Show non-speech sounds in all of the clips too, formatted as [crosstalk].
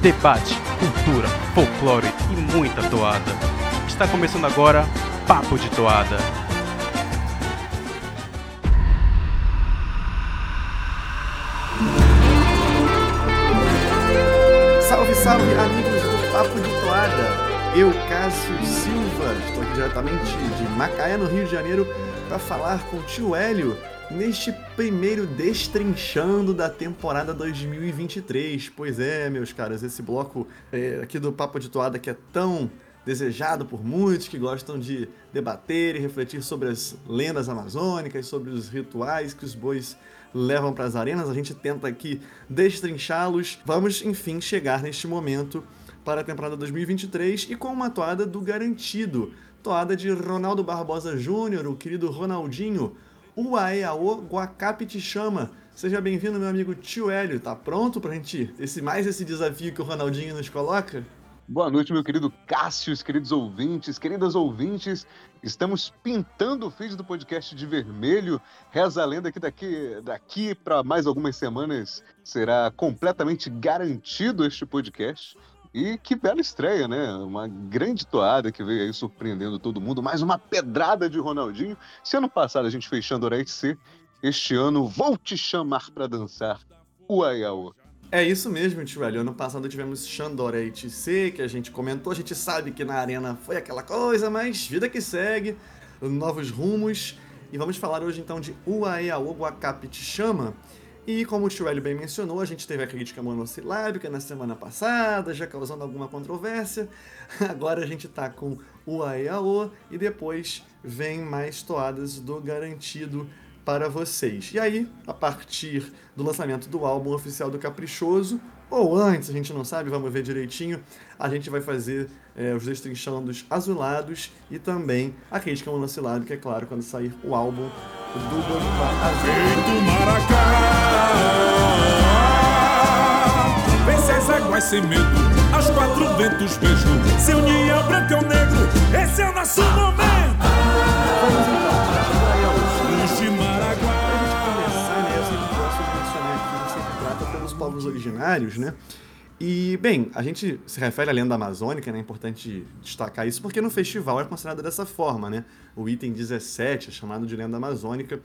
debate, cultura, folclore e muita toada. Está começando agora Papo de Toada. Salve, salve, amigos do Papo de Toada! Eu, Cássio Silva, estou aqui diretamente de Macaé, no Rio de Janeiro, para falar com o tio Hélio neste primeiro destrinchando da temporada 2023. Pois é, meus caras, esse bloco é, aqui do Papo de Toada que é tão desejado por muitos que gostam de debater e refletir sobre as lendas amazônicas, sobre os rituais que os bois levam para as arenas. A gente tenta aqui destrinchá-los. Vamos, enfim, chegar neste momento para a temporada 2023 e com uma toada do garantido. Toada de Ronaldo Barbosa Júnior, o querido Ronaldinho. Uaeaô Guacape te chama. Seja bem-vindo, meu amigo tio Hélio. Tá pronto pra gente esse mais esse desafio que o Ronaldinho nos coloca? Boa noite, meu querido Cássio, queridos ouvintes, queridas ouvintes. Estamos pintando o feed do podcast de vermelho. Reza a lenda que daqui, daqui para mais algumas semanas será completamente garantido este podcast. E que bela estreia, né? Uma grande toada que veio aí surpreendendo todo mundo. Mais uma pedrada de Ronaldinho. Se ano passado a gente fez Xandorete C, este ano vou te chamar para dançar o Ayaô. É isso mesmo, tio Hélio. Ano passado tivemos Xandoré ITC, que a gente comentou. A gente sabe que na arena foi aquela coisa, mas vida que segue, novos rumos. E vamos falar hoje então de Uaeaô Guacap Te Chama. E como o Hélio bem mencionou, a gente teve a crítica monossilábica na semana passada, já causando alguma controvérsia. [laughs] Agora a gente tá com Uaeaô e depois vem mais toadas do Garantido para vocês. E aí, a partir do lançamento do álbum oficial do Caprichoso, ou antes, a gente não sabe, vamos ver direitinho, a gente vai fazer é, os destrinchando azulados e também a crítica monossilábica, é claro, quando sair o álbum do Bambá Azul. Feito Maracá, vence as águas sem medo, aos quatro ventos beijou, se unir ao branco ao negro, esse é o nosso momento. Vamos então, de Maraguá. começar, né, eu sempre gosto de mencionar aqui, gente sempre trata pelos povos originários, né? E, bem, a gente se refere à lenda amazônica, né? É importante destacar isso, porque no festival é considerado dessa forma, né? O item 17 é chamado de lenda amazônica,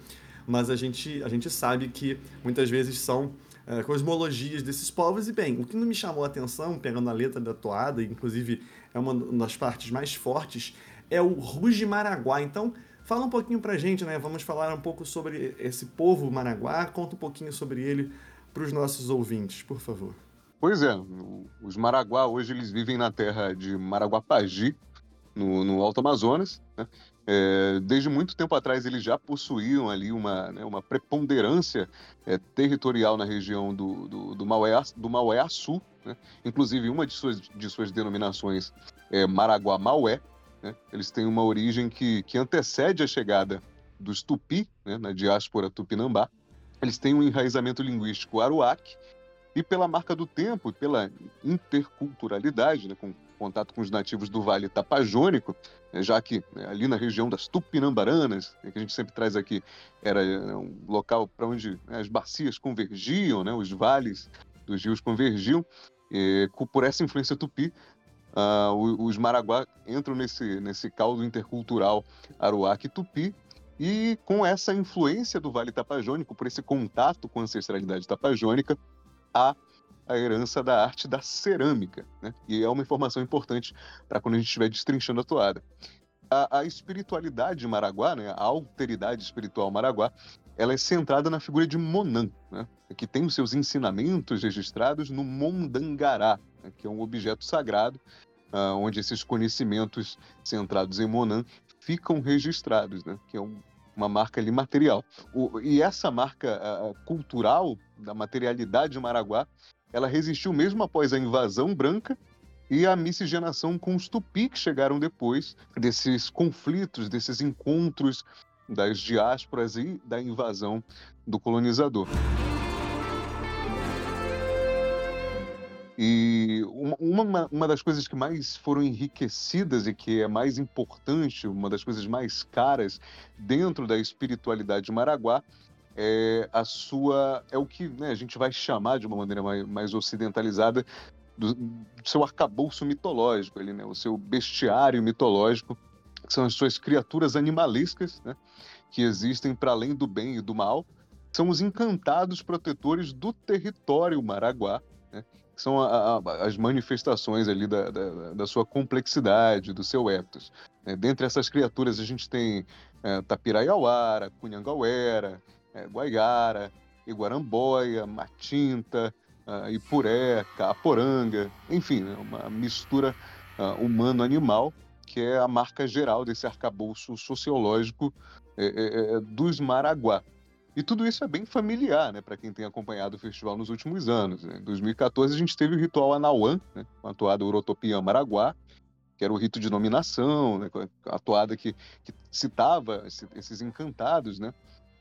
mas a gente, a gente sabe que muitas vezes são é, cosmologias desses povos. E, bem, o que não me chamou a atenção, pegando a letra da toada, inclusive é uma das partes mais fortes, é o Ruge Maraguá. Então, fala um pouquinho pra gente, né? Vamos falar um pouco sobre esse povo Maraguá, conta um pouquinho sobre ele para os nossos ouvintes, por favor. Pois é, os Maraguá hoje eles vivem na terra de Maraguapagi, no, no Alto Amazonas. né? É, desde muito tempo atrás eles já possuíam ali uma, né, uma preponderância é, territorial na região do, do, do, Maué, do Maué-Açu. né? Inclusive, uma de suas, de suas denominações é Maraguá-Maué. né? Eles têm uma origem que, que antecede a chegada dos Tupi, né, na diáspora tupinambá. Eles têm um enraizamento linguístico aruac, e pela marca do tempo, e pela interculturalidade, né, com contato com os nativos do Vale Tapajônico, né, já que né, ali na região das Tupinambaranas, né, que a gente sempre traz aqui, era né, um local para onde né, as bacias convergiam, né, os vales dos rios convergiam, e, por essa influência tupi, ah, os Maraguá entram nesse, nesse caldo intercultural aruac e tupi, e com essa influência do Vale Tapajônico, por esse contato com a ancestralidade tapajônica, a herança da arte da cerâmica. Né? E é uma informação importante para quando a gente estiver destrinchando a toada. A, a espiritualidade maraguá, né, a alteridade espiritual maraguá, ela é centrada na figura de Monan, né, que tem os seus ensinamentos registrados no Mondangará, né, que é um objeto sagrado, ah, onde esses conhecimentos centrados em Monan ficam registrados, né, que é um- uma marca ali material. O- e essa marca ah, cultural da materialidade maraguá, ela resistiu mesmo após a invasão branca e a miscigenação com os tupi que chegaram depois desses conflitos, desses encontros das diásporas e da invasão do colonizador. E uma, uma, uma das coisas que mais foram enriquecidas e que é mais importante, uma das coisas mais caras dentro da espiritualidade maraguá, é a sua é o que né, a gente vai chamar de uma maneira mais, mais ocidentalizada do, seu arcabouço mitológico, ali, né? o seu bestiário mitológico, que são as suas criaturas animalescas, né? que existem para além do bem e do mal, são os encantados protetores do território Maraguá, né? que são a, a, as manifestações ali da, da, da, sua complexidade, do seu ethos. Né? Dentre essas criaturas a gente tem é, Tapiraiauara, é, Guaiara, Iguaramboia, Matinta, uh, Ipuré, Caporanga, enfim, né, uma mistura uh, humano-animal que é a marca geral desse arcabouço sociológico é, é, é, dos Maraguá. E tudo isso é bem familiar, né, para quem tem acompanhado o festival nos últimos anos. Né? Em 2014 a gente teve o ritual Anauã, né, com a toada Urotopiã Maraguá, que era o rito de nominação, né, a toada que, que citava esse, esses encantados, né?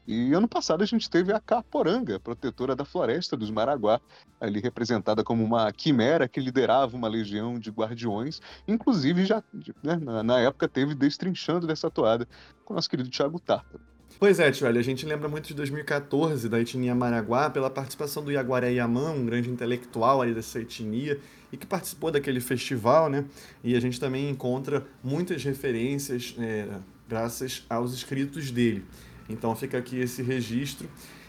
E ano passado a gente teve a Caporanga, protetora da floresta dos Maraguá, ali representada como uma quimera que liderava uma legião de guardiões, inclusive já né, na, na, época teve destrinchando dessa toada com o nosso querido Tiago Tártaro. Pois é, tio, a gente lembra muito de 2014, da etnia Maraguá, pela participação do Yaguaré Yamã, um grande intelectual ali dessa etnia, e que participou daquele festival, né? E a gente também encontra muitas referências é, graças aos escritos dele. Então fica aqui esse registro.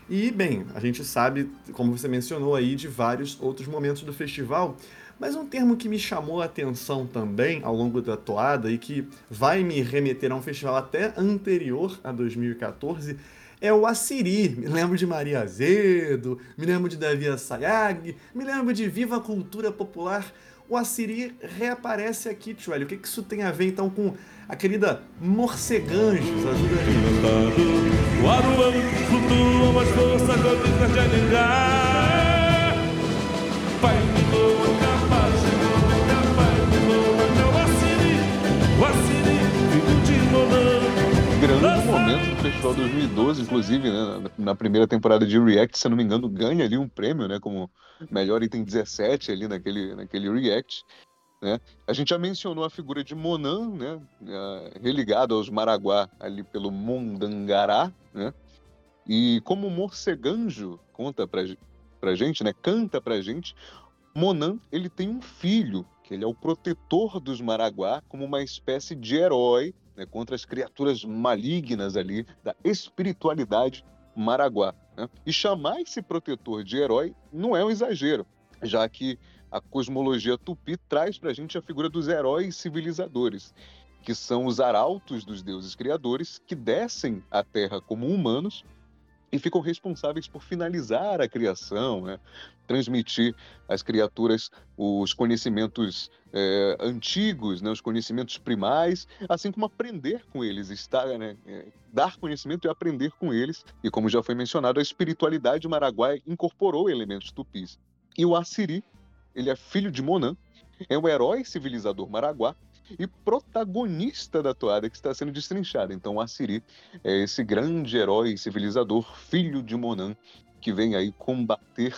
E, bem, a gente sabe, como você mencionou aí, de vários outros momentos do festival, mas um termo que me chamou a atenção também ao longo da toada e que vai me remeter a um festival até anterior a 2014 é o Assiri. Me lembro de Maria Azedo, me lembro de Davi Assayag, me lembro de Viva Cultura Popular. O Assiri reaparece aqui, Tchueli. O que, que isso tem a ver então com a querida Morceganjos? Ajuda aí. Pai, grande momento do Festival 2012, inclusive, né, na primeira temporada de React, se não me engano, ganha ali um prêmio, né, como melhor item 17 ali naquele, naquele React. Né? A gente já mencionou a figura de Monan, né, religado aos Maraguá ali pelo Mondangará, né? E como Morceganjo conta pra, pra gente, né, canta pra gente, Monan, ele tem um filho, que ele é o protetor dos Maraguá, como uma espécie de herói né, contra as criaturas malignas ali da espiritualidade maraguá. Né? E chamar esse protetor de herói não é um exagero, já que a cosmologia tupi traz para a gente a figura dos heróis civilizadores, que são os arautos dos deuses criadores que descem à Terra como humanos e ficam responsáveis por finalizar a criação, né? transmitir às criaturas os conhecimentos é, antigos, né? os conhecimentos primais, assim como aprender com eles, estar, né? é, dar conhecimento e aprender com eles. E como já foi mencionado, a espiritualidade maraguai incorporou elementos tupis. E o Assiri, ele é filho de Monan, é um herói civilizador maraguá e protagonista da toada que está sendo destrinchada. Então, Assiri é esse grande herói civilizador, filho de Monan, que vem aí combater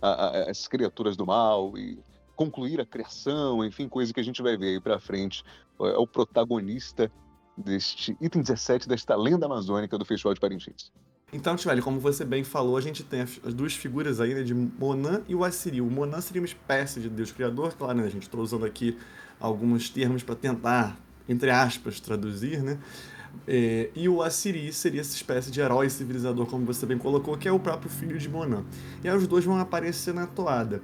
a, a, as criaturas do mal e concluir a criação, enfim, coisa que a gente vai ver aí para frente. É o protagonista deste item 17 desta lenda amazônica do Festival de Parintins. Então, Tivelli, como você bem falou, a gente tem as duas figuras aí, né, de Monan e o Assiri. O Monan seria uma espécie de deus criador, claro, né, a gente está usando aqui alguns termos para tentar, entre aspas, traduzir, né? É, e o Assiri seria essa espécie de herói civilizador, como você bem colocou, que é o próprio filho de Monan. E aí os dois vão aparecer na toada.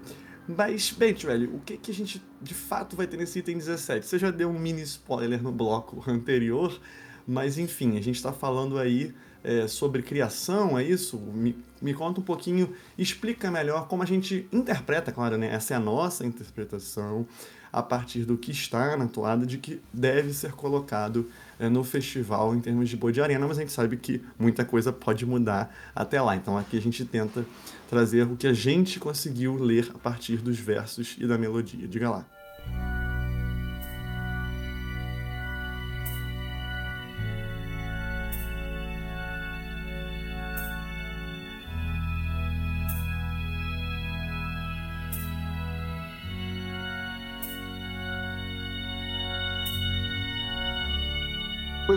Mas, bem, velho, o que, que a gente de fato vai ter nesse item 17? Você já deu um mini spoiler no bloco anterior, mas enfim, a gente está falando aí é, sobre criação, é isso? Me, me conta um pouquinho, explica melhor como a gente interpreta, claro, né? Essa é a nossa interpretação a partir do que está na toada de que deve ser colocado é, no festival em termos de boi de arena, mas a gente sabe que muita coisa pode mudar até lá. Então aqui a gente tenta trazer o que a gente conseguiu ler a partir dos versos e da melodia. Diga lá.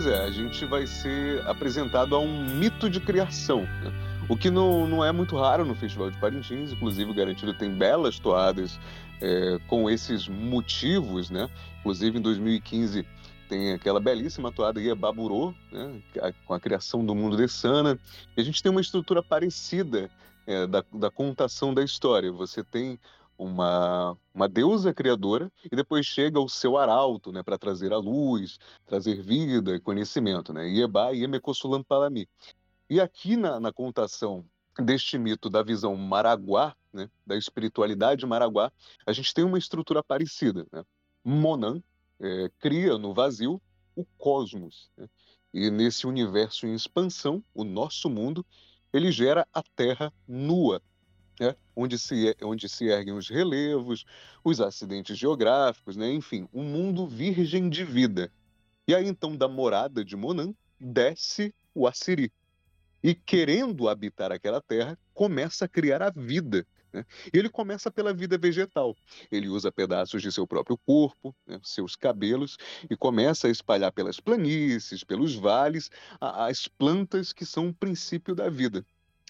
É, a gente vai ser apresentado a um mito de criação. Né? O que não, não é muito raro no Festival de Parintins, inclusive o Garantido tem belas toadas é, com esses motivos, né? Inclusive em 2015 tem aquela belíssima toada Iebaburô, né? com a criação do mundo de Sana. E a gente tem uma estrutura parecida é, da, da contação da história. Você tem uma, uma deusa criadora e depois chega o seu arauto, né, para trazer a luz, trazer vida e conhecimento, né? Ieba Iemekosulam Palami. E aqui na, na contação deste mito da visão maraguá, né, da espiritualidade maraguá, a gente tem uma estrutura parecida. Né? Monan é, cria no vazio o cosmos. Né? E nesse universo em expansão, o nosso mundo, ele gera a Terra nua, né? onde, se, onde se erguem os relevos, os acidentes geográficos, né? enfim, um mundo virgem de vida. E aí, então, da morada de Monan, desce o Assiri, e querendo habitar aquela terra, começa a criar a vida. Né? E ele começa pela vida vegetal. Ele usa pedaços de seu próprio corpo, né, seus cabelos, e começa a espalhar pelas planícies, pelos vales, as plantas que são o princípio da vida.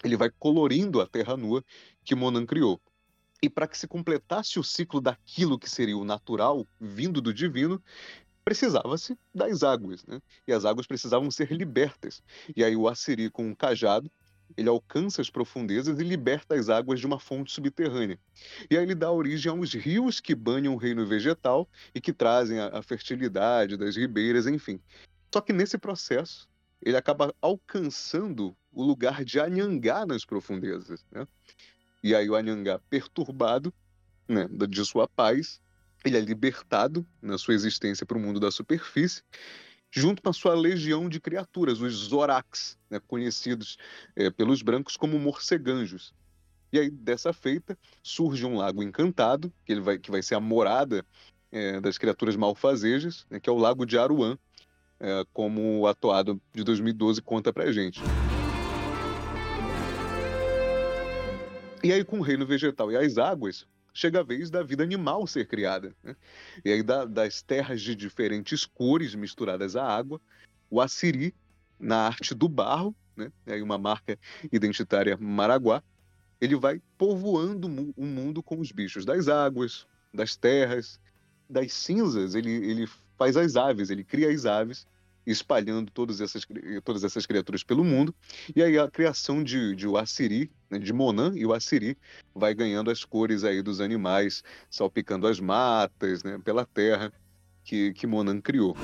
Ele vai colorindo a terra nua que Monan criou. E para que se completasse o ciclo daquilo que seria o natural, vindo do divino, precisava-se das águas, né? E as águas precisavam ser libertas. E aí o Assiri, com um cajado, ele alcança as profundezas e liberta as águas de uma fonte subterrânea. E aí ele dá origem aos rios que banham o reino vegetal e que trazem a, a fertilidade das ribeiras, enfim. Só que nesse processo, ele acaba alcançando o lugar de Anhangá nas profundezas. Né? E aí o Anhangá, perturbado né, de sua paz, ele é libertado na sua existência para o mundo da superfície, junto com a sua legião de criaturas, os Zorax, né, conhecidos é, pelos brancos como morceganjos. E aí, dessa feita, surge um lago encantado, que, ele vai, que vai ser a morada é, das criaturas malfazejas, né, que é o Lago de Aruan, é, como o atuado de 2012 conta pra gente. E aí, com o reino vegetal e as águas, chega a vez da vida animal ser criada. Né? E aí, da, das terras de diferentes cores misturadas à água, o Assiri, na arte do barro, né? uma marca identitária maraguá, ele vai povoando o mundo com os bichos das águas, das terras, das cinzas, ele, ele faz as aves, ele cria as aves, espalhando todas essas, todas essas criaturas pelo mundo. E aí a criação de, de o Assiri, né, de Monan e o Assiri, vai ganhando as cores aí dos animais, salpicando as matas, né, pela terra que, que Monan criou.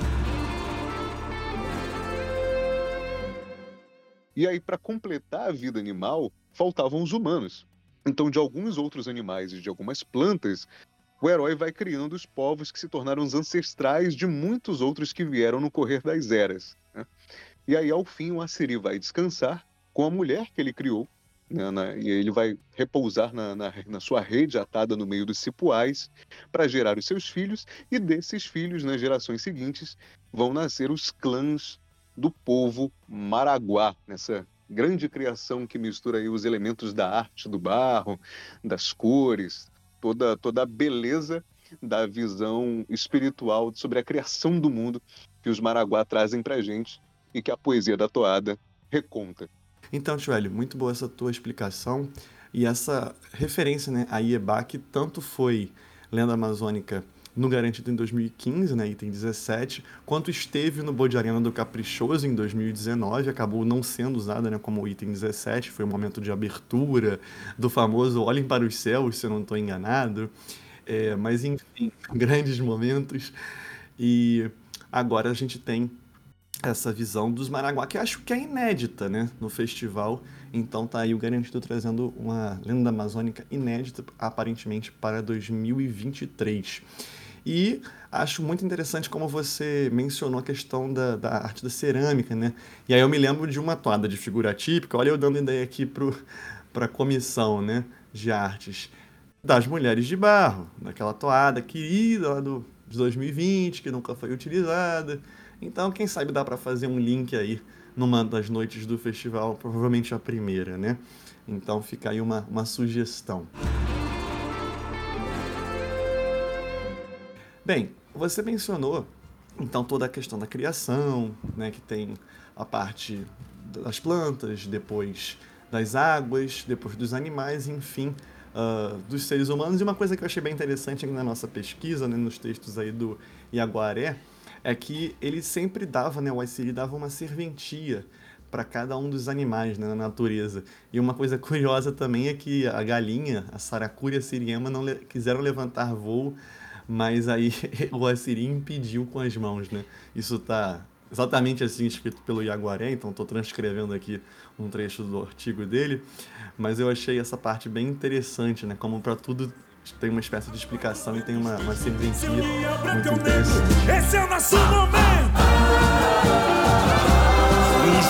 E aí, para completar a vida animal, faltavam os humanos. Então, de alguns outros animais e de algumas plantas, o herói vai criando os povos que se tornaram os ancestrais de muitos outros que vieram no correr das eras. Né? E aí, ao fim, o Assiri vai descansar com a mulher que ele criou, né, na, e ele vai repousar na, na, na, sua rede atada no meio dos cipuais para gerar os seus filhos, e desses filhos, nas gerações seguintes, vão nascer os clãs do povo Maraguá, nessa grande criação que mistura aí os elementos da arte do barro, das cores, toda, toda a beleza da visão espiritual sobre a criação do mundo que os Maraguá trazem pra gente e que a poesia da toada reconta. Então, Joelho, muito boa essa tua explicação e essa referência né, a Iebá, que tanto foi lenda amazônica no Garantido em 2015, né, item 17, quanto esteve no Bode Arena do Caprichoso em 2019, acabou não sendo usada né, como item 17, foi o um momento de abertura do famoso Olhem para os Céus, se eu não estou enganado. É, mas, enfim, [laughs] grandes momentos. E agora a gente tem essa visão dos Maraguá, que acho que é inédita né, no festival. Então tá aí o Garantido trazendo uma lenda amazônica inédita, aparentemente, para 2023. E acho muito interessante como você mencionou a questão da, da arte da cerâmica, né? E aí eu me lembro de uma toada de figura típica, olha eu dando ideia aqui para a comissão né, de artes, das mulheres de barro, daquela toada querida lá do, de 2020, que nunca foi utilizada. Então, quem sabe dá para fazer um link aí numa das noites do festival, provavelmente a primeira, né? Então fica aí uma, uma sugestão. Bem, você mencionou então toda a questão da criação, né, que tem a parte das plantas, depois das águas, depois dos animais, enfim, uh, dos seres humanos. E uma coisa que eu achei bem interessante na nossa pesquisa, né, nos textos aí do Iaguaré, é que ele sempre dava, né, o Aissiri dava uma serventia para cada um dos animais né, na natureza. E uma coisa curiosa também é que a galinha, a saracura e a siriema não le quiseram levantar voo, mas aí [laughs] o Assiri impediu com as mãos, né? Isso está exatamente assim escrito pelo Iaguaré, então estou transcrevendo aqui um trecho do artigo dele, mas eu achei essa parte bem interessante, né? Como para tudo tem uma espécie de explicação e tem uma, uma serventia muito interessante. Esse é o nosso momento!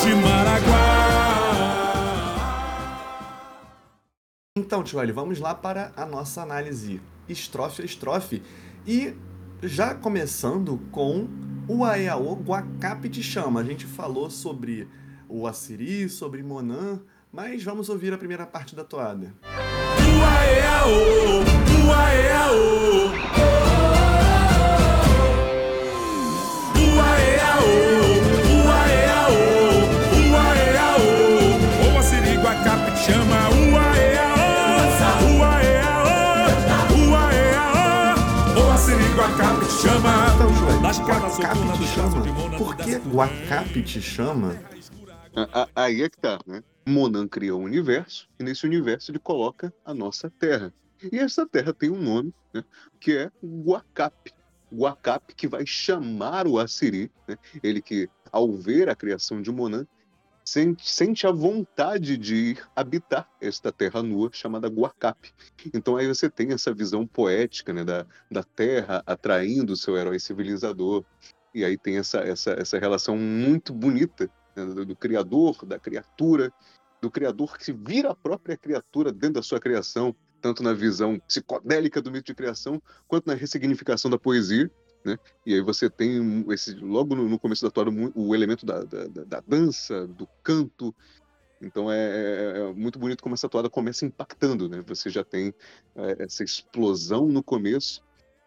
de Então, Tio vamos lá para a nossa análise estrofe a estrofe. E já começando com o Aeaô Guacap te chama. A gente falou sobre o Assiri, sobre Monan, mas vamos ouvir a primeira parte da toada. Uaeaô, uaeaô. Guacap te chama? Por que Guacap te chama? Aí é que tá, né? Monan criou um universo e nesse universo ele coloca a nossa Terra. E essa Terra tem um nome, né? que é Guacap. Guacap que vai chamar o Assiri, né? ele que, ao ver a criação de Monan, sente, sente a vontade de ir habitar esta terra nua chamada Guacap. Então aí você tem essa visão poética né, da, da terra atraindo o seu herói civilizador. E aí tem essa, essa, essa relação muito bonita né, do, do criador, da criatura, do criador que vira a própria criatura dentro da sua criação, tanto na visão psicodélica do mito de criação, quanto na ressignificação da poesia. Né? E aí você tem esse logo no, começo da toada o elemento da, da, da, dança, do canto. Então é, é, é, muito bonito como essa toada começa impactando, né? Você já tem é, essa explosão no começo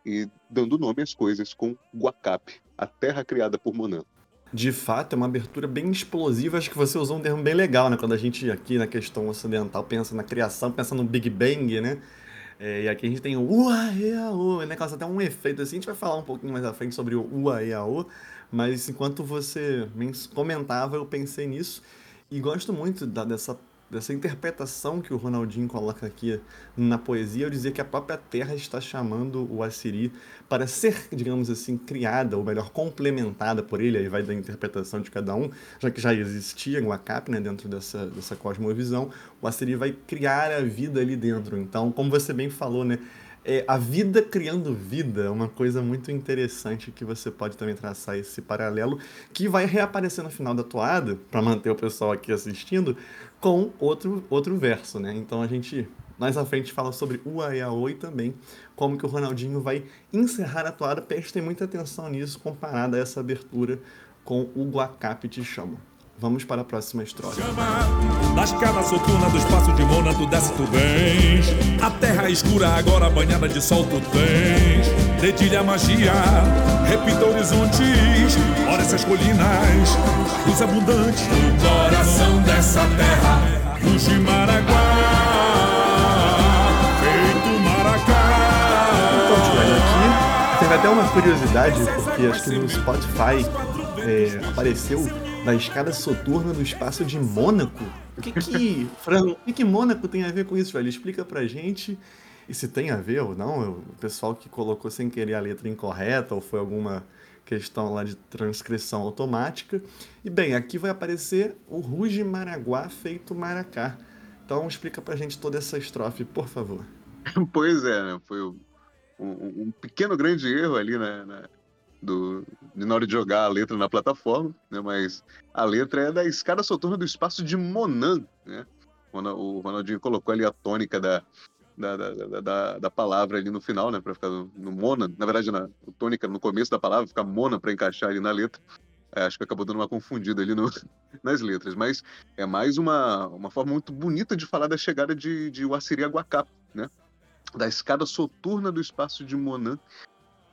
e dando nome às coisas com Guacap, a terra criada por Monan. De fato, é uma abertura bem explosiva. Acho que você usou um termo bem legal, né? Quando a gente aqui na questão ocidental pensa na criação, pensa no Big Bang, né? É, e aqui a gente tem o Uaeaô, né? Causa até um efeito assim. A gente vai falar um pouquinho mais à frente sobre o Uaeaô, mas enquanto você comentava, eu pensei nisso. E gosto muito da, dessa dessa interpretação que o Ronaldinho coloca aqui na poesia, eu dizia que a própria Terra está chamando o Assiri para ser, digamos assim, criada, ou melhor, complementada por ele, aí vai da interpretação de cada um, já que já existia o Acap, né, dentro dessa, dessa cosmovisão, o Assiri vai criar a vida ali dentro. Então, como você bem falou, né, é, a vida criando vida é uma coisa muito interessante que você pode também traçar esse paralelo, que vai reaparecer no final da toada, para manter o pessoal aqui assistindo, com outro, outro verso, né? Então a gente mais à frente fala sobre o Ayaoi também, como que o Ronaldinho vai encerrar a toada. Prestem muita atenção nisso, comparada a essa abertura com o Guacap Te. Vamos para a próxima estrofe. Na escada soturna do espaço de Mona, tu desce, tu vens. A terra escura, agora banhada de sol, tu tens. Dedilha magia, repita horizontes. Ora essas colinas, luz abundante. O coração dessa terra, luz de Maraguá. Feito Maracá. Então, aqui teve até uma curiosidade, porque acho que no Spotify é, apareceu da escada soturna no espaço de Mônaco. O que que, [laughs] Fran, o que, que Mônaco tem a ver com isso, velho? Explica pra gente. E se tem a ver ou não, o pessoal que colocou sem querer a letra incorreta ou foi alguma questão lá de transcrição automática. E bem, aqui vai aparecer o Ruge Maraguá feito Maracá. Então explica pra gente toda essa estrofe, por favor. [laughs] Pois é, né? Foi um, um, pequeno grande erro ali né, na, do, na hora de jogar a letra na plataforma, né? Mas a letra é da escada soturna do espaço de Monan, né? O Ronaldinho colocou ali a tônica da, da, da, da, da palavra ali no final, né? Para ficar no, no, Mona. Na verdade, na tônica no começo da palavra, ficar Mona para encaixar ali na letra. É, acho que acabou dando uma confundida ali no, [laughs] nas letras. Mas é mais uma, uma forma muito bonita de falar da chegada de, de Wassiri Aguacap, né? Da escada soturna do espaço de Monan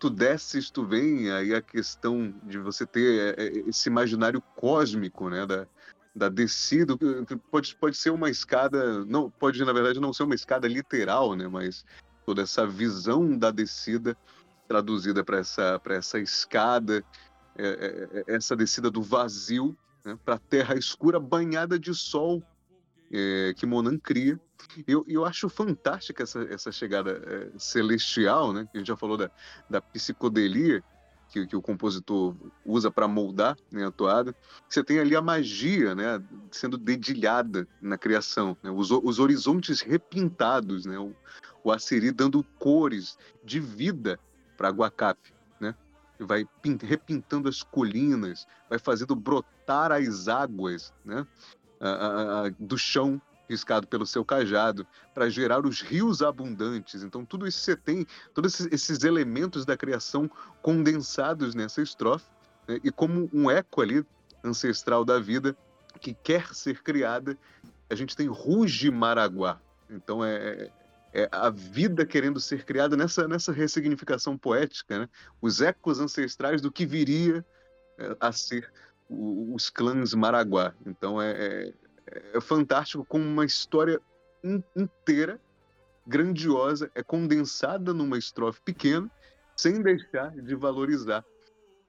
tu desces, tu vem, aí a questão de você ter é, é, esse imaginário cósmico, né, da, da descida, pode, pode ser uma escada, não pode na verdade não ser uma escada literal, né, mas toda essa visão da descida traduzida para essa, essa escada, é, essa descida do vazio né, para a terra escura banhada de sol é, que Monan cria. Eu, eu acho fantástica essa, essa chegada é, celestial, né? A gente já falou da, da psicodelia que, que o compositor usa para moldar né, a toada. Você tem ali a magia né, sendo dedilhada na criação, né? os, os horizontes repintados, né? o, o dando cores de vida para Guacape. Né? Vai repintando as colinas, vai fazendo brotar as águas né? do chão riscado pelo seu cajado para gerar os rios abundantes. Então, tudo isso você tem, todos esses elementos da criação condensados nessa estrofe, né? e como um eco ali ancestral da vida que quer ser criada, a gente tem Ruge Maraguá. Então, é, é, é a vida querendo ser criada nessa, nessa ressignificação poética, né? os ecos ancestrais do que viria é, a ser os clãs Maraguá. Então, é, é é fantástico como uma história in, inteira, grandiosa, é condensada numa estrofe pequena, sem deixar de valorizar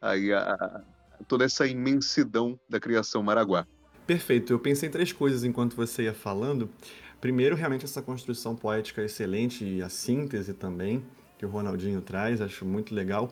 aí a, a, toda essa imensidão da criação Maraguá. Perfeito. Eu pensei em três coisas enquanto você ia falando. Primeiro, realmente essa construção poética excelente e a síntese também que o Ronaldinho traz, acho muito legal.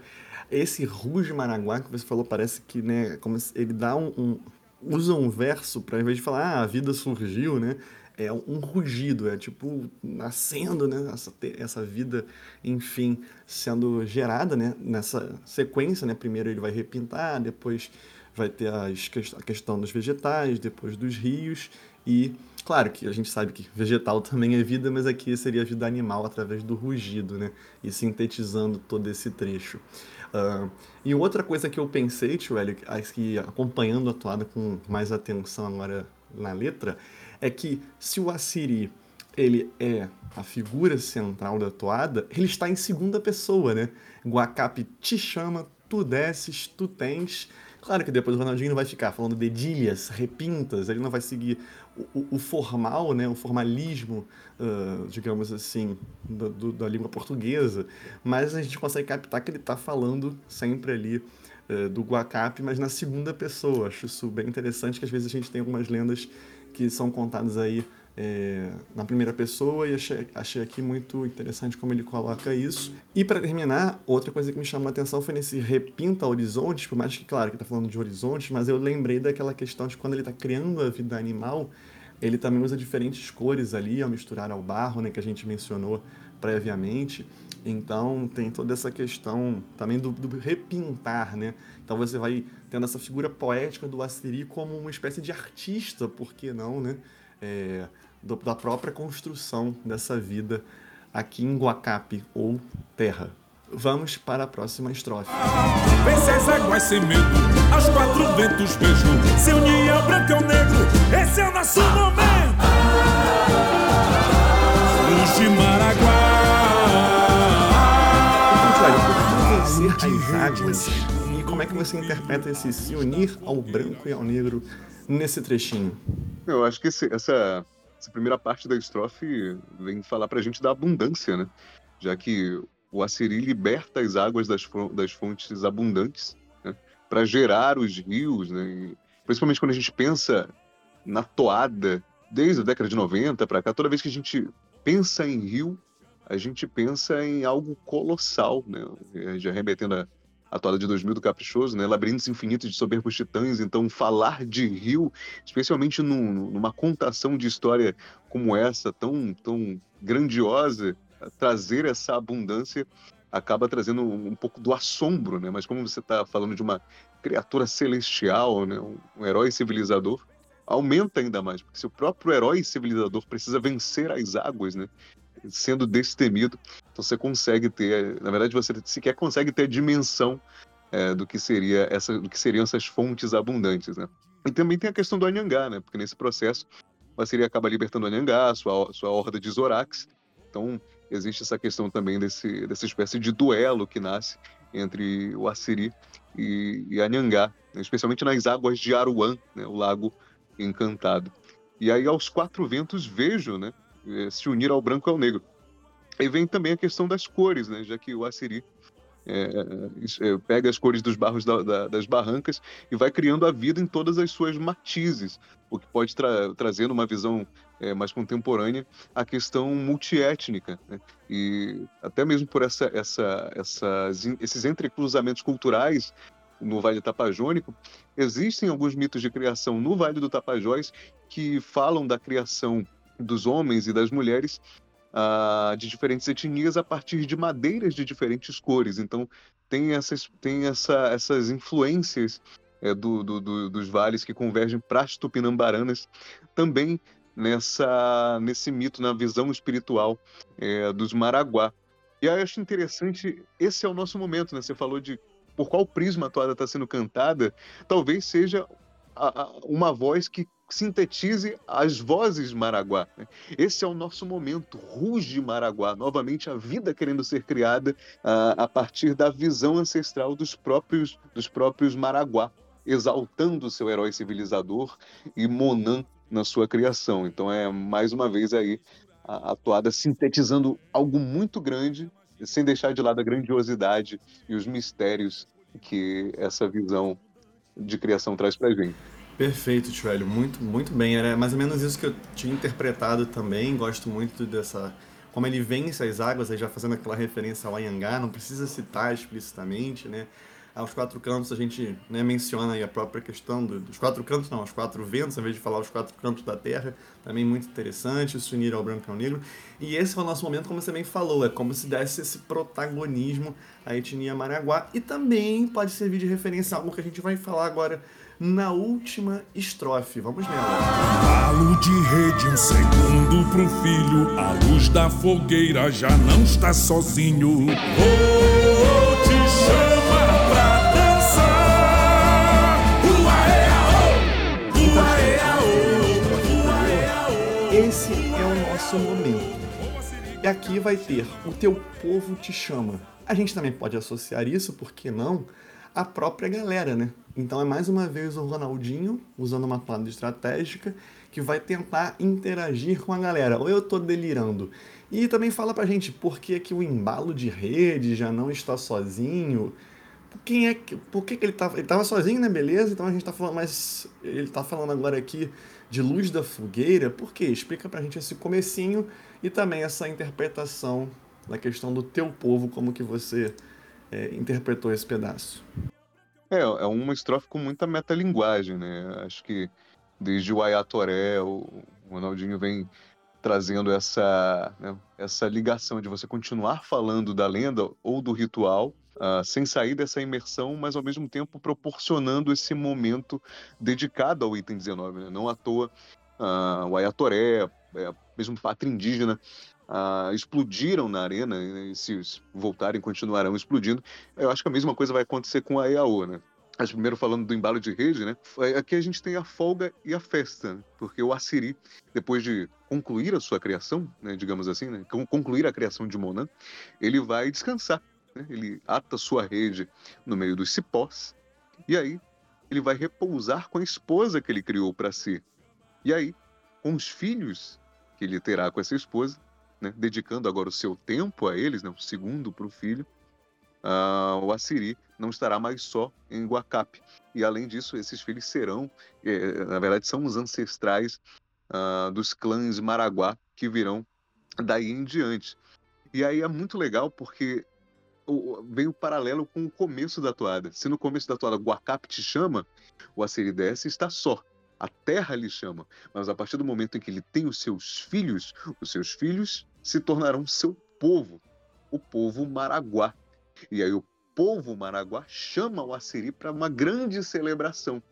Esse Ruge Maraguá que você falou parece que, né, como ele dá um, um usa um verso para, ao invés de falar, ah, a vida surgiu, né? É um rugido, é tipo nascendo, né? Essa, essa vida, enfim, sendo gerada, né? Nessa sequência, né? Primeiro ele vai repintar, depois vai ter as, a questão dos vegetais, depois dos rios e claro que a gente sabe que vegetal [laughs] também é vida, mas aqui seria vida animal através do rugido, né? E sintetizando todo esse trecho. Uh, e outra coisa que eu pensei, tio Hélio, que acompanhando a toada com mais atenção agora na letra, é que se o Assiri ele é a figura central da toada, ele está em segunda pessoa, né? Guacape te chama, tu desces, tu tens. Claro que depois o Ronaldinho não vai ficar falando dedilhas, repintas, ele não vai seguir o, o formal, né, o formalismo, uh, digamos assim, do, da língua portuguesa, mas a gente consegue captar que ele está falando sempre ali uh, do Guacape, mas na segunda pessoa. Acho isso bem interessante, que às vezes a gente tem algumas lendas que são contadas aí é, na primeira pessoa e achei, achei aqui muito interessante como ele coloca isso. E para terminar, outra coisa que me chamou a atenção foi nesse repinta horizontes, por mais que, claro, que está falando de horizontes, mas eu lembrei daquela questão de quando ele está criando a vida animal, ele também usa diferentes cores ali ao misturar ao barro, né, que a gente mencionou previamente. Então tem toda essa questão também do, do, repintar, né? Então você vai tendo essa figura poética do Assiri como uma espécie de artista, por que não, né? É, do, da própria construção dessa vida aqui em Guacape ou Terra. Vamos para a próxima estrofe. Vence as águas sem medo, aos quatro ventos beijo. Se unir ao branco e ao negro, esse é o nosso momento. Luz de Maraguá. Vencer as águas. E como é que você interpreta esse se unir ao branco e ao negro nesse trechinho? Eu acho que esse, essa essa primeira parte da estrofe vem falar para a gente da abundância, né? Já que o Assiri liberta as águas das, das fontes abundantes né? para gerar os rios, né? E, principalmente quando a gente pensa na toada, desde a década de 90 para cá, toda vez que a gente pensa em rio, a gente pensa em algo colossal, né? Já remetendo a a de 2000 do Caprichoso, né? Labirintos Infinitos de Soberbos Titãs. Então, falar de rio, especialmente num, numa contação de história como essa, tão, tão grandiosa, trazer essa abundância acaba trazendo um, pouco do assombro, né? Mas como você está falando de uma criatura celestial, né? Um, herói civilizador, aumenta ainda mais, porque se o próprio herói civilizador precisa vencer as águas, né? Sendo destemido. Então você consegue ter, na verdade, você sequer consegue ter a dimensão é, do que seria essa, do que seriam essas fontes abundantes, né? E também tem a questão do Anhangá, né? Porque nesse processo o Assiri acaba libertando o Anhangá, sua, sua horda de Zorax. Então existe essa questão também desse, dessa espécie de duelo que nasce entre o Assiri e, e Anhangá, né? especialmente nas águas de Aruan, né? o lago encantado. E aí, aos quatro ventos, vejo né, se unir ao branco e ao negro. E vem também a questão das cores, né, já que o Assiri é, é, pega as cores dos barros da, da, das barrancas e vai criando a vida em todas as suas matizes, o que pode tra trazer uma visão é, mais contemporânea a questão multiétnica né? e até mesmo por essa, essa, essas, esses entrecruzamentos culturais no Vale Tapajônico, existem alguns mitos de criação no Vale do Tapajós que falam da criação dos homens e das mulheres uh, de diferentes etnias a partir de madeiras de diferentes cores. Então, tem essas, tem essa, essas influências é, do, do, do, dos vales que convergem para as tupinambaranas também nessa, nesse mito, na visão espiritual é, dos Maraguá. E aí eu acho interessante, esse é o nosso momento, né? Você falou de por qual prisma a toada está sendo cantada, talvez seja a, a, uma voz que sintetize as vozes Maraguá. Né? Esse é o nosso momento, ruge Maraguá, novamente a vida querendo ser criada a, a partir da visão ancestral dos próprios, dos próprios Maraguá, exaltando seu herói civilizador e Monan na sua criação. Então é mais uma vez aí a, a toada sintetizando algo muito grande, sem deixar de lado a grandiosidade e os mistérios que essa visão de criação traz para gente. Perfeito, Tchuelio. Muito, muito bem. Era mais ou menos isso que eu tinha interpretado também. Gosto muito dessa. Como ele vence as águas, aí já fazendo aquela referência ao Anhangá, não precisa citar explicitamente, né? Aos quatro cantos a gente né, menciona aí a própria questão do, dos quatro cantos, não, os quatro ventos, em vez de falar os quatro cantos da terra, também muito interessante, se unir ao branco e ao negro. E esse é o nosso momento, como você bem falou, é como se desse esse protagonismo à etnia Maraguá e também pode servir de referência a algo que a gente vai falar agora na última estrofe. Vamos nela. Galo de rede, um segundo pro filho. A luz da fogueira já não está sozinho. Oh, te chama pra dançar. Esse é o nosso momento. E aqui vai ter o teu povo te chama. A gente também pode associar isso, por que não? A própria galera, né? Então é mais uma vez o Ronaldinho, usando uma plana estratégica, que vai tentar interagir com a galera. Ou eu tô delirando? E também fala pra gente por que, que o embalo de rede já não está sozinho. Quem é que, por que, que ele tava. Ele tava sozinho, né? Beleza? Então a gente tá falando, mas ele tá falando agora aqui de luz da fogueira. Por quê? Explica pra gente esse comecinho e também essa interpretação da questão do teu povo, como que você é, interpretou esse pedaço. É, é uma estrofe com muita metalinguagem, né? Acho que desde o Ayatoré, o Ronaldinho vem trazendo essa, né, essa ligação de você continuar falando da lenda ou do ritual, uh, sem sair dessa imersão, mas ao mesmo tempo proporcionando esse momento dedicado ao item 19. Né? Não à toa, uh, o Ayatoré, é, mesmo pátria indígena, uh, explodiram na arena e se voltarem continuarão explodindo. Eu acho que a mesma coisa vai acontecer com a EAO, né? Acho primeiro falando do embalo de rede, né? Aqui a gente tem a folga e a festa, né? porque o Assiri, depois de concluir a sua criação, né, digamos assim, né, concluir a criação de Monan, ele vai descansar. Né? Ele ata sua rede no meio dos cipós e aí ele vai repousar com a esposa que ele criou para si. E aí, com os filhos que ele terá com essa esposa, né, dedicando agora o seu tempo a eles, né, um segundo para o filho, o Assiri não estará mais só em Guacape. E além disso, esses filhos serão, eh, na verdade, são os ancestrais uh, dos clãs Maraguá que virão daí em diante. E aí é muito legal porque vem o paralelo com o começo da toada. Se no começo da toada Guacape te chama, o Assiri desce está só a terra lhe chama. Mas a partir do momento em que ele tem os seus filhos, os seus filhos se tornarão seu povo, o povo Maraguá. E aí o povo Maraguá chama o Assiri para uma grande celebração.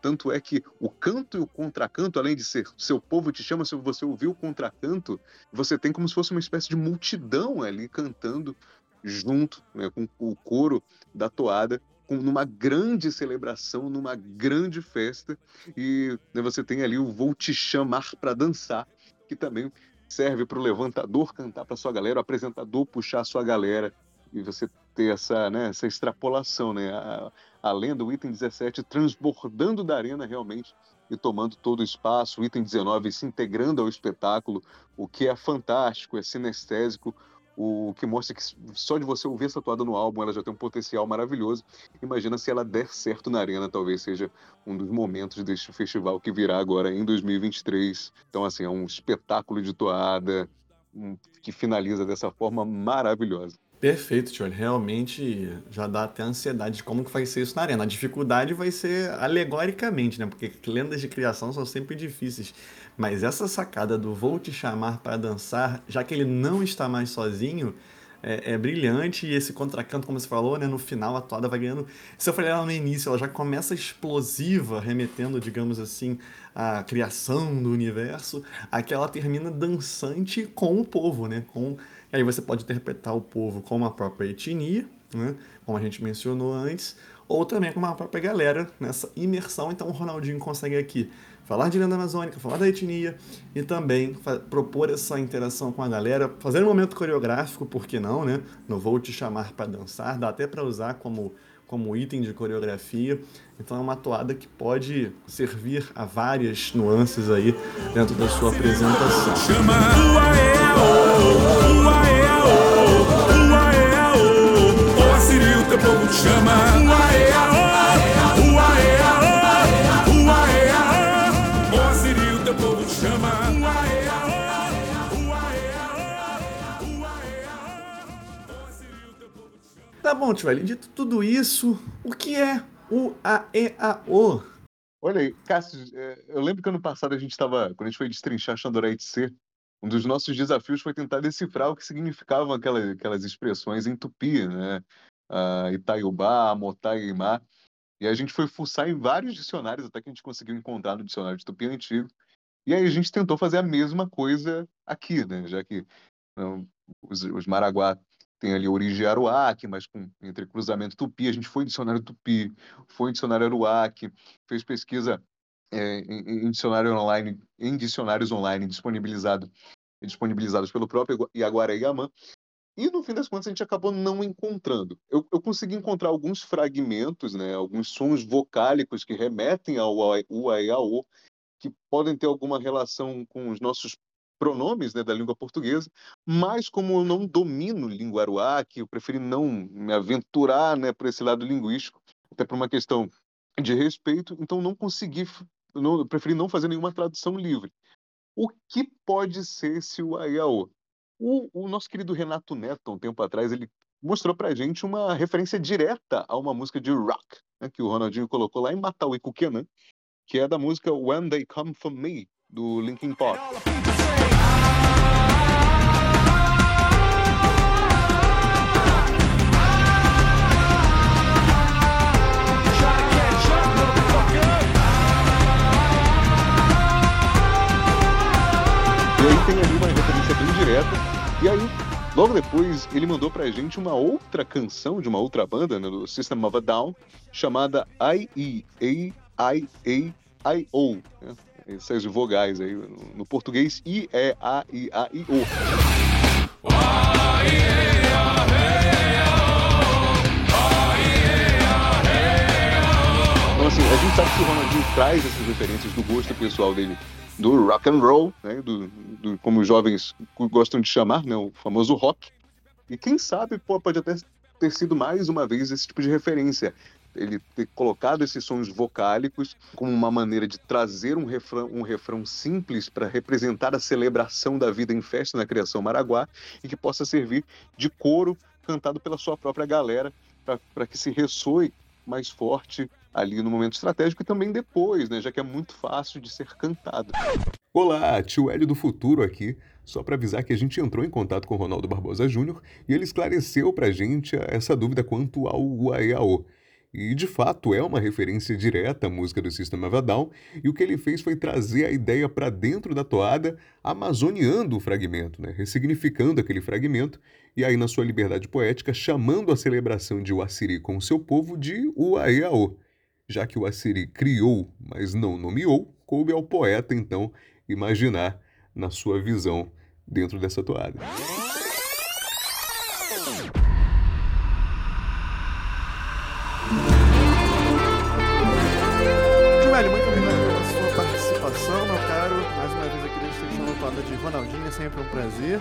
Tanto é que o canto e o contracanto, além de ser seu povo te chama, se você ouvir o contracanto, você tem como se fosse uma espécie de multidão ali cantando junto né, com o coro da toada numa grande celebração, numa grande festa, e né, você tem ali o Vou Te Chamar para Dançar, que também serve para o levantador cantar para sua galera, o apresentador puxar a sua galera, e você ter essa, né, essa extrapolação, né? A, a lenda, o item 17, transbordando da arena realmente e tomando todo o espaço, o item 19 se integrando ao espetáculo, o que é fantástico, é sinestésico, o que mostra que só de você ouvir essa toada no álbum ela já tem um potencial maravilhoso. Imagina se ela der certo na arena, talvez seja um dos momentos deste festival que virá agora em 2023. Então, assim, é um espetáculo de toada um, que finaliza dessa forma maravilhosa. Perfeito, Tio. Realmente já dá até ansiedade de como que vai ser isso na arena. A dificuldade vai ser alegoricamente, né? Porque lendas de criação são sempre difíceis. Mas essa sacada do vou te chamar para dançar, já que ele não está mais sozinho, é, é, brilhante. E esse contracanto, como você falou, né? No final a toada vai ganhando. Se eu falei lá no início, ela já começa explosiva, remetendo, digamos assim, à criação do universo. Aqui ela termina dançante com o povo, né? Com Aí você pode interpretar o povo como a própria etnia, né? como a gente mencionou antes, ou também como a própria galera nessa imersão. Então o Ronaldinho consegue aqui falar de lenda amazônica, falar da etnia e também propor essa interação com a galera, fazer um momento coreográfico, por que não, né? Não vou te chamar para dançar, dá até para usar como como item de coreografia. Então é uma toada que pode servir a várias nuances aí dentro da sua apresentação. Tá bom, Tio dito tudo isso, o que é o AEAO? Olha aí, Cássio, é, eu lembro que ano passado a gente estava, quando a gente foi destrinchar Xandoré C, um dos nossos desafios foi tentar decifrar o que significavam aquelas, aquelas expressões em tupi, né? Uh, Itaiubá, Motaimá. E a gente foi fuçar em vários dicionários, até que a gente conseguiu encontrar no dicionário de tupi antigo. E aí a gente tentou fazer a mesma coisa aqui, né? Já que não, os, os Maraguá tem ali origem Aruac, mas com entre cruzamento Tupi. A gente foi em dicionário Tupi, foi em dicionário Aruac, fez pesquisa é, em, em, dicionário online, em dicionários online disponibilizado, disponibilizados pelo próprio Iaguara e Yamã. E no fim das contas a gente acabou não encontrando. Eu, eu consegui encontrar alguns fragmentos, né, alguns sons vocálicos que remetem ao UAEAO, que podem ter alguma relação com os nossos pronomes né, da língua portuguesa, mas como eu não domino língua aruac, eu preferi não me aventurar né, por esse lado linguístico, até por uma questão de respeito, então não consegui, não, preferi não fazer nenhuma tradução livre. O que pode ser esse Uaiaô? O, o nosso querido Renato Neto, um tempo atrás, ele mostrou pra gente uma referência direta a uma música de rock, né, que o Ronaldinho colocou lá em Matauí Kukenan, que é da música When They Come For Me, do Linkin Park. E aí tem ali uma referência bem direta. E aí, logo depois, ele mandou pra gente uma outra canção de uma outra banda, né, do System of a Down, chamada I-E-A-I-A-I-O. Né? Essas vogais aí, no, português, I-E-A-I-A-I-O. Então, assim, sabe que o Ronaldinho traz essas referências do gosto pessoal dele do rock and roll, né, do, do, como os jovens gostam de chamar, né, o famoso rock. E quem sabe pô, pode até ter sido mais uma vez esse tipo de referência. Ele ter colocado esses sons vocálicos como uma maneira de trazer um refrão, um refrão simples para representar a celebração da vida em festa na criação Maraguá e que possa servir de coro cantado pela sua própria galera para que se ressoe mais forte ali no momento estratégico e também depois, né, já que é muito fácil de ser cantado. Olá, tio Hélio do Futuro aqui, só para avisar que a gente entrou em contato com o Ronaldo Barbosa Júnior e ele esclareceu para a gente essa dúvida quanto ao Uaiaô. E de fato é uma referência direta à música do Sistema Vadal, e o que ele fez foi trazer a ideia para dentro da toada, amazoniando o fragmento, né? ressignificando aquele fragmento, e aí, na sua liberdade poética, chamando a celebração de Uassiri com o seu povo de Uaiaô já que o Assiri criou, mas não nomeou, coube ao poeta, então, imaginar na sua visão dentro dessa toada. Gilmar, muito obrigado pela sua participação, meu caro. Mais uma vez aqui da Extensão Toada de Ronaldinho, é sempre um prazer.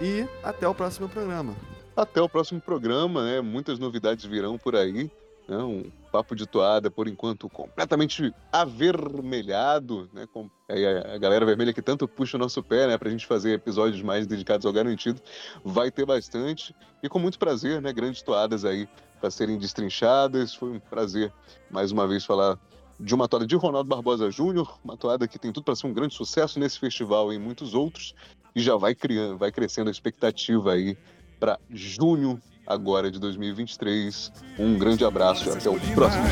E até o próximo programa. Até o próximo programa, né? Muitas novidades virão por aí. Né? Um papo de toada, por enquanto, completamente avermelhado, né? Com a galera vermelha que tanto puxa o nosso pé, né? Pra gente fazer episódios mais dedicados ao garantido. Vai ter bastante. E com muito prazer, né? Grandes toadas aí para serem destrinchadas. Foi um prazer, mais uma vez, falar de uma toada de Ronaldo Barbosa Júnior, uma toada que tem tudo para ser um grande sucesso nesse festival e em muitos outros, e já vai criando, vai crescendo a expectativa aí para junho agora de 2023. Um grande abraço e até o próximo.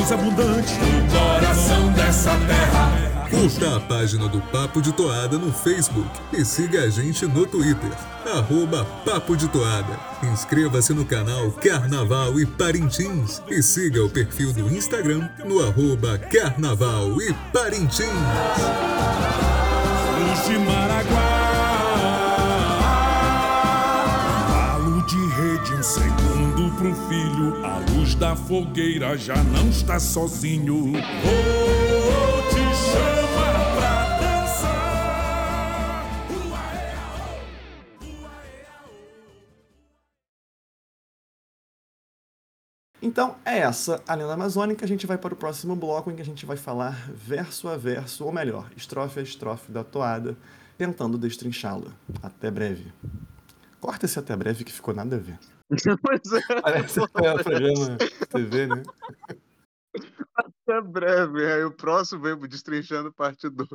Os abundantes do coração dessa terra. Curta a página do Papo de Toada no Facebook e siga a gente no Twitter, arroba Papo de Toada. Inscreva-se no canal Carnaval e Parintins e siga o perfil do Instagram no arroba Carnaval e Parintins. Luz de Maraguá. Um segundo pro filho. A luz da fogueira já não está sozinho. Vou te chamar pra dançar. Então é essa a lenda amazônica. A gente vai para o próximo bloco em que a gente vai falar verso a verso, ou melhor, estrofe a estrofe da toada, tentando destrinchá-la. Até breve. Corta esse até breve que ficou nada a ver. [laughs] É, Parece que é programa TV, né? até breve. Aí o próximo vem destrinchando parte 2.